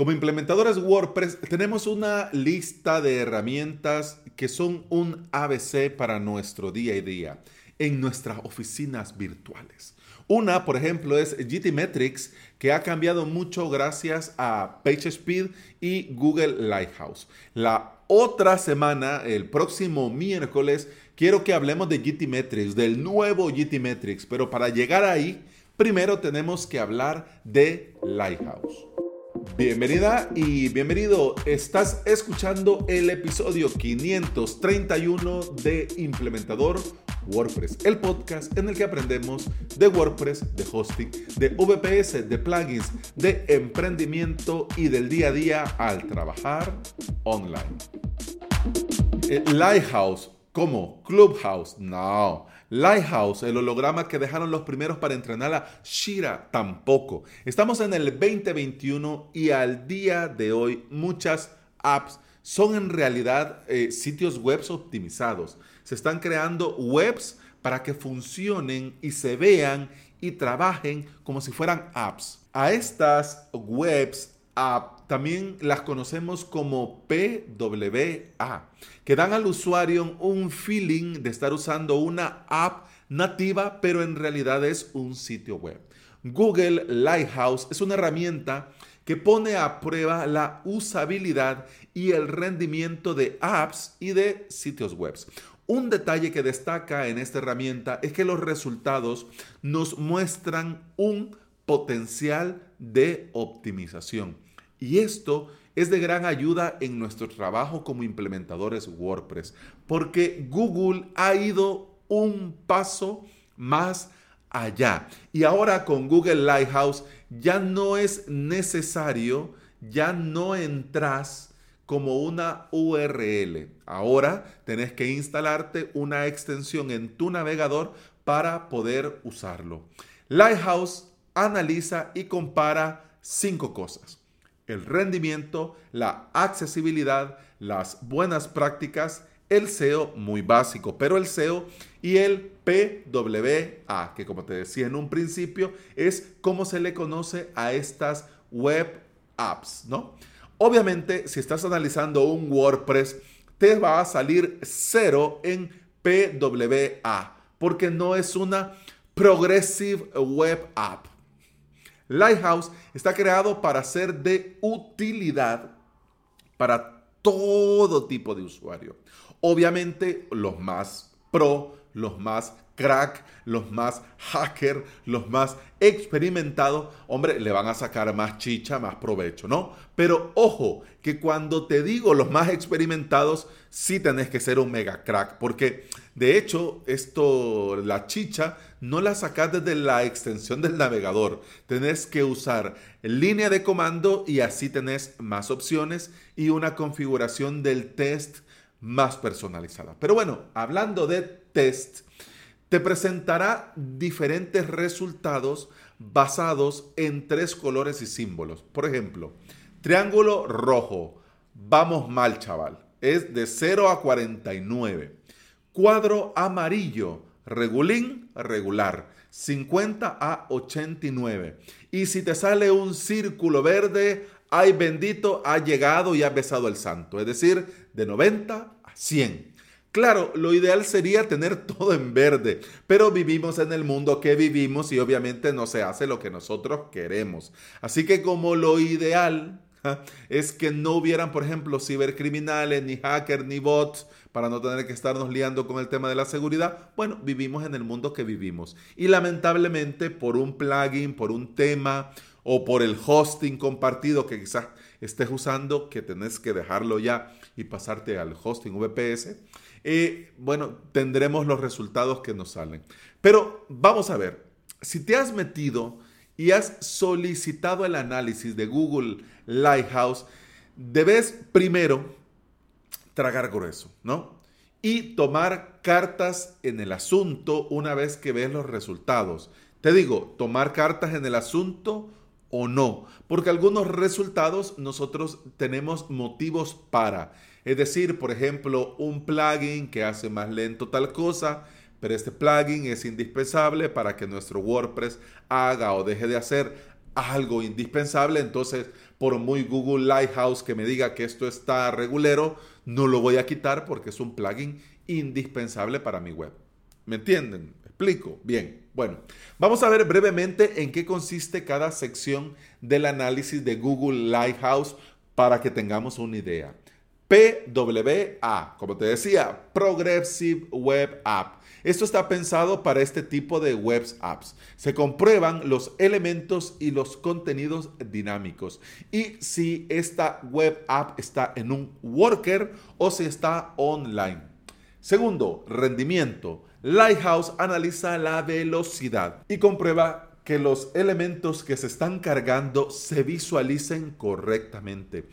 Como implementadores WordPress tenemos una lista de herramientas que son un ABC para nuestro día a día en nuestras oficinas virtuales. Una, por ejemplo, es GTmetrix, que ha cambiado mucho gracias a PageSpeed y Google Lighthouse. La otra semana, el próximo miércoles, quiero que hablemos de GTmetrix, del nuevo GTmetrix, pero para llegar ahí, primero tenemos que hablar de Lighthouse. Bienvenida y bienvenido. Estás escuchando el episodio 531 de Implementador WordPress, el podcast en el que aprendemos de WordPress, de hosting, de VPS, de plugins, de emprendimiento y del día a día al trabajar online. Eh, Lighthouse, ¿cómo? Clubhouse, no. Lighthouse, el holograma que dejaron los primeros para entrenar a Shira, tampoco. Estamos en el 2021 y al día de hoy muchas apps son en realidad eh, sitios web optimizados. Se están creando webs para que funcionen y se vean y trabajen como si fueran apps. A estas webs también las conocemos como PWA, que dan al usuario un feeling de estar usando una app nativa, pero en realidad es un sitio web. Google Lighthouse es una herramienta que pone a prueba la usabilidad y el rendimiento de apps y de sitios web. Un detalle que destaca en esta herramienta es que los resultados nos muestran un potencial de optimización. Y esto es de gran ayuda en nuestro trabajo como implementadores WordPress, porque Google ha ido un paso más allá. Y ahora con Google Lighthouse ya no es necesario, ya no entras como una URL. Ahora tenés que instalarte una extensión en tu navegador para poder usarlo. Lighthouse analiza y compara cinco cosas el rendimiento, la accesibilidad, las buenas prácticas, el SEO muy básico, pero el SEO y el PWA, que como te decía en un principio, es como se le conoce a estas web apps, ¿no? Obviamente, si estás analizando un WordPress, te va a salir cero en PWA, porque no es una Progressive Web App. Lighthouse está creado para ser de utilidad para todo tipo de usuario. Obviamente los más pro, los más crack, los más hacker, los más experimentados, hombre, le van a sacar más chicha, más provecho, ¿no? Pero ojo, que cuando te digo los más experimentados, sí tenés que ser un mega crack, porque de hecho, esto, la chicha, no la sacas desde la extensión del navegador. Tenés que usar línea de comando y así tenés más opciones y una configuración del test más personalizada. Pero bueno, hablando de test, te presentará diferentes resultados basados en tres colores y símbolos. Por ejemplo, triángulo rojo, vamos mal chaval, es de 0 a 49. Cuadro amarillo, regulín, regular, 50 a 89. Y si te sale un círculo verde, ay bendito, ha llegado y ha besado el santo, es decir, de 90 a 100. Claro, lo ideal sería tener todo en verde, pero vivimos en el mundo que vivimos y obviamente no se hace lo que nosotros queremos. Así que como lo ideal es que no hubieran, por ejemplo, cibercriminales, ni hackers, ni bots, para no tener que estarnos liando con el tema de la seguridad, bueno, vivimos en el mundo que vivimos. Y lamentablemente por un plugin, por un tema o por el hosting compartido que quizás estés usando, que tenés que dejarlo ya y pasarte al hosting VPS, bueno, tendremos los resultados que nos salen. Pero vamos a ver, si te has metido y has solicitado el análisis de Google Lighthouse, debes primero tragar grueso, ¿no? Y tomar cartas en el asunto una vez que ves los resultados. Te digo, tomar cartas en el asunto o no, porque algunos resultados nosotros tenemos motivos para. Es decir, por ejemplo, un plugin que hace más lento tal cosa, pero este plugin es indispensable para que nuestro WordPress haga o deje de hacer algo indispensable, entonces por muy Google Lighthouse que me diga que esto está regulero, no lo voy a quitar porque es un plugin indispensable para mi web. ¿Me entienden? ¿Explico? Bien. Bueno, vamos a ver brevemente en qué consiste cada sección del análisis de Google Lighthouse para que tengamos una idea. PWA, como te decía, Progressive Web App. Esto está pensado para este tipo de web apps. Se comprueban los elementos y los contenidos dinámicos y si esta web app está en un worker o si está online. Segundo, rendimiento. Lighthouse analiza la velocidad y comprueba que los elementos que se están cargando se visualicen correctamente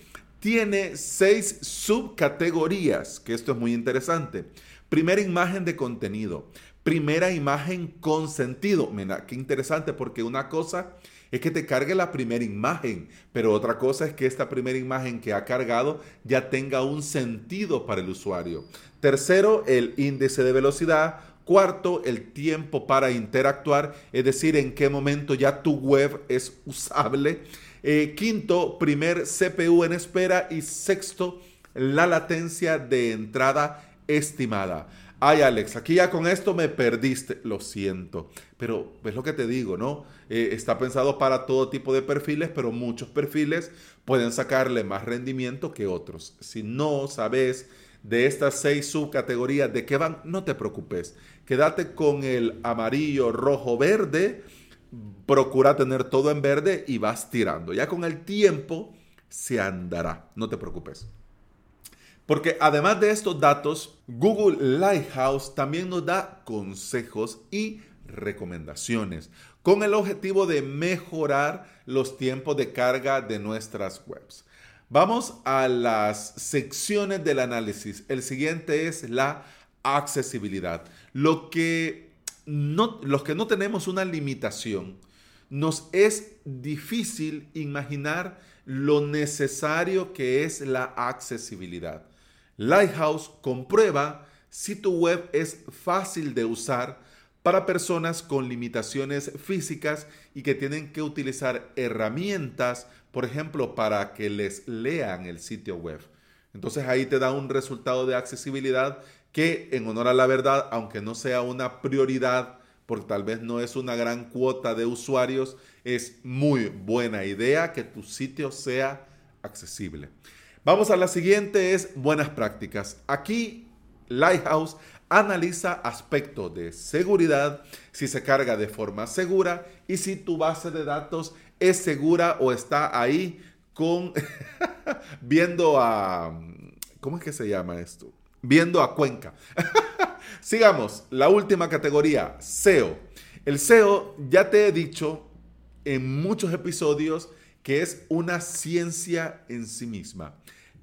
tiene seis subcategorías, que esto es muy interesante. Primera imagen de contenido, primera imagen con sentido. Mira, qué interesante porque una cosa es que te cargue la primera imagen, pero otra cosa es que esta primera imagen que ha cargado ya tenga un sentido para el usuario. Tercero, el índice de velocidad. Cuarto, el tiempo para interactuar, es decir, en qué momento ya tu web es usable. Eh, quinto, primer CPU en espera. Y sexto, la latencia de entrada estimada. Ay, Alex, aquí ya con esto me perdiste. Lo siento. Pero es lo que te digo, ¿no? Eh, está pensado para todo tipo de perfiles, pero muchos perfiles pueden sacarle más rendimiento que otros. Si no sabes de estas seis subcategorías de qué van, no te preocupes. Quédate con el amarillo, rojo, verde procura tener todo en verde y vas tirando. Ya con el tiempo se andará, no te preocupes. Porque además de estos datos, Google Lighthouse también nos da consejos y recomendaciones con el objetivo de mejorar los tiempos de carga de nuestras webs. Vamos a las secciones del análisis. El siguiente es la accesibilidad. Lo que los que no tenemos una limitación, nos es difícil imaginar lo necesario que es la accesibilidad. Lighthouse comprueba si tu web es fácil de usar para personas con limitaciones físicas y que tienen que utilizar herramientas, por ejemplo, para que les lean el sitio web. Entonces ahí te da un resultado de accesibilidad que en honor a la verdad, aunque no sea una prioridad, porque tal vez no es una gran cuota de usuarios, es muy buena idea que tu sitio sea accesible. Vamos a la siguiente, es buenas prácticas. Aquí Lighthouse analiza aspectos de seguridad, si se carga de forma segura y si tu base de datos es segura o está ahí con viendo a ¿cómo es que se llama esto? Viendo a Cuenca. Sigamos, la última categoría, SEO. El SEO, ya te he dicho en muchos episodios que es una ciencia en sí misma.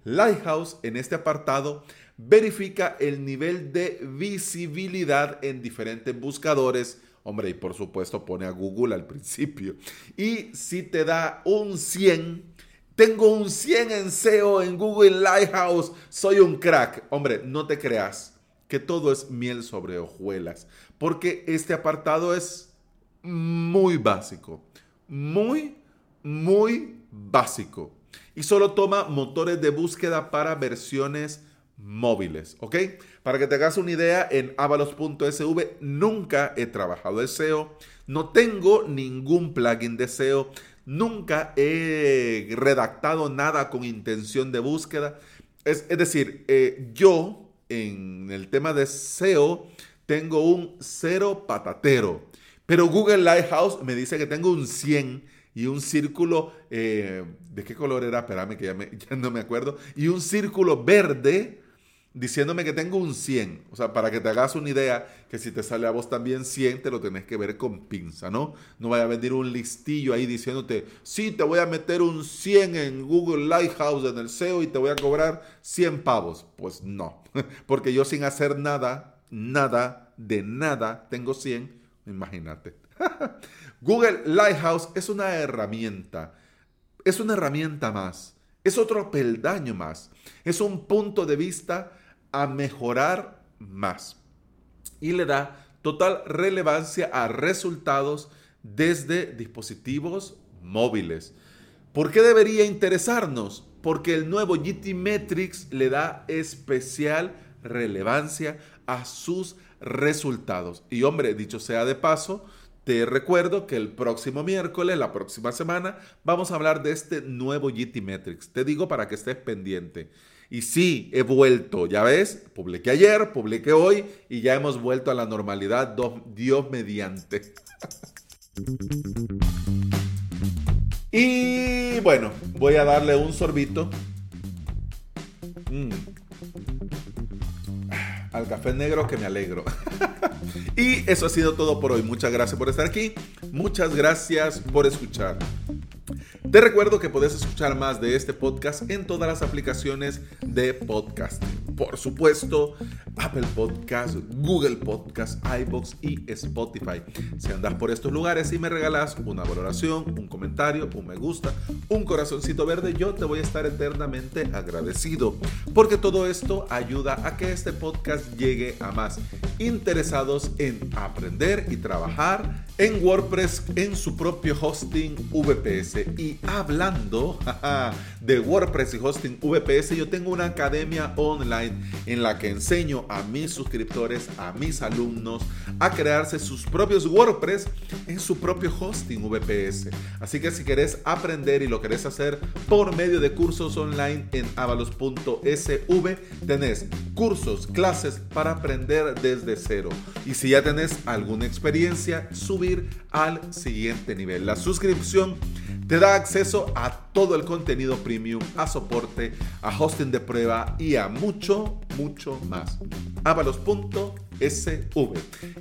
Lighthouse en este apartado verifica el nivel de visibilidad en diferentes buscadores. Hombre, y por supuesto pone a Google al principio. Y si te da un 100, tengo un 100 en SEO en Google Lighthouse. Soy un crack. Hombre, no te creas que todo es miel sobre hojuelas. Porque este apartado es muy básico. Muy, muy básico. Y solo toma motores de búsqueda para versiones móviles. ¿Ok? Para que te hagas una idea, en avalos.sv nunca he trabajado el SEO. No tengo ningún plugin de SEO. Nunca he redactado nada con intención de búsqueda. Es, decir, eh, yo en el tema de SEO tengo un cero patatero. Pero Google Lighthouse me dice que tengo un 100 y un círculo, eh, ¿de qué color era? Espérame que ya no me acuerdo. Y un círculo verde diciéndome que tengo un 100. O sea, para que te hagas una idea, que si te sale a vos también 100, te lo tenés que ver con pinza, ¿no? No vaya a venir un listillo ahí diciéndote, sí, te voy a meter un 100 en Google Lighthouse en el SEO y te voy a cobrar 100 pavos. Pues no, porque yo sin hacer nada, nada, de nada, tengo 100, imagínate. Google Lighthouse es una herramienta, es una herramienta más, es otro peldaño más, es un punto de vista a mejorar más. Y le da total relevancia a resultados desde dispositivos móviles. ¿Por qué debería interesarnos? Porque el nuevo GT Metrics le da especial relevancia a sus resultados. Y hombre, dicho sea de paso, te recuerdo que el próximo miércoles, la próxima semana, vamos a hablar de este nuevo GT Metrics. Te digo para que estés pendiente. Y sí, he vuelto, ya ves, publiqué ayer, publiqué hoy y ya hemos vuelto a la normalidad, Dios mediante. y bueno, voy a darle un sorbito. Mm. Al café negro que me alegro. y eso ha sido todo por hoy. Muchas gracias por estar aquí. Muchas gracias por escuchar. Te recuerdo que puedes escuchar más de este podcast en todas las aplicaciones de podcast. Por supuesto, Apple Podcast, Google Podcast, iBox y Spotify. Si andas por estos lugares y me regalas una valoración, un comentario, un me gusta, un corazoncito verde, yo te voy a estar eternamente agradecido. Porque todo esto ayuda a que este podcast llegue a más interesados en aprender y trabajar en WordPress en su propio hosting VPS. Y hablando de WordPress y hosting VPS, yo tengo una academia online en la que enseño a mis suscriptores, a mis alumnos, a crearse sus propios WordPress en su propio hosting VPS. Así que si querés aprender y lo querés hacer por medio de cursos online en avalos.sv, tenés cursos, clases para aprender desde cero. Y si ya tenés alguna experiencia, subir al siguiente nivel. La suscripción te da acceso a todo el contenido premium, a soporte, a hosting de prueba y a mucho, mucho más. avalos.sv.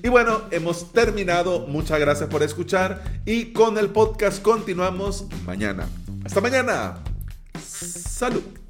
Y bueno, hemos terminado. Muchas gracias por escuchar y con el podcast continuamos mañana. Hasta mañana. Salud.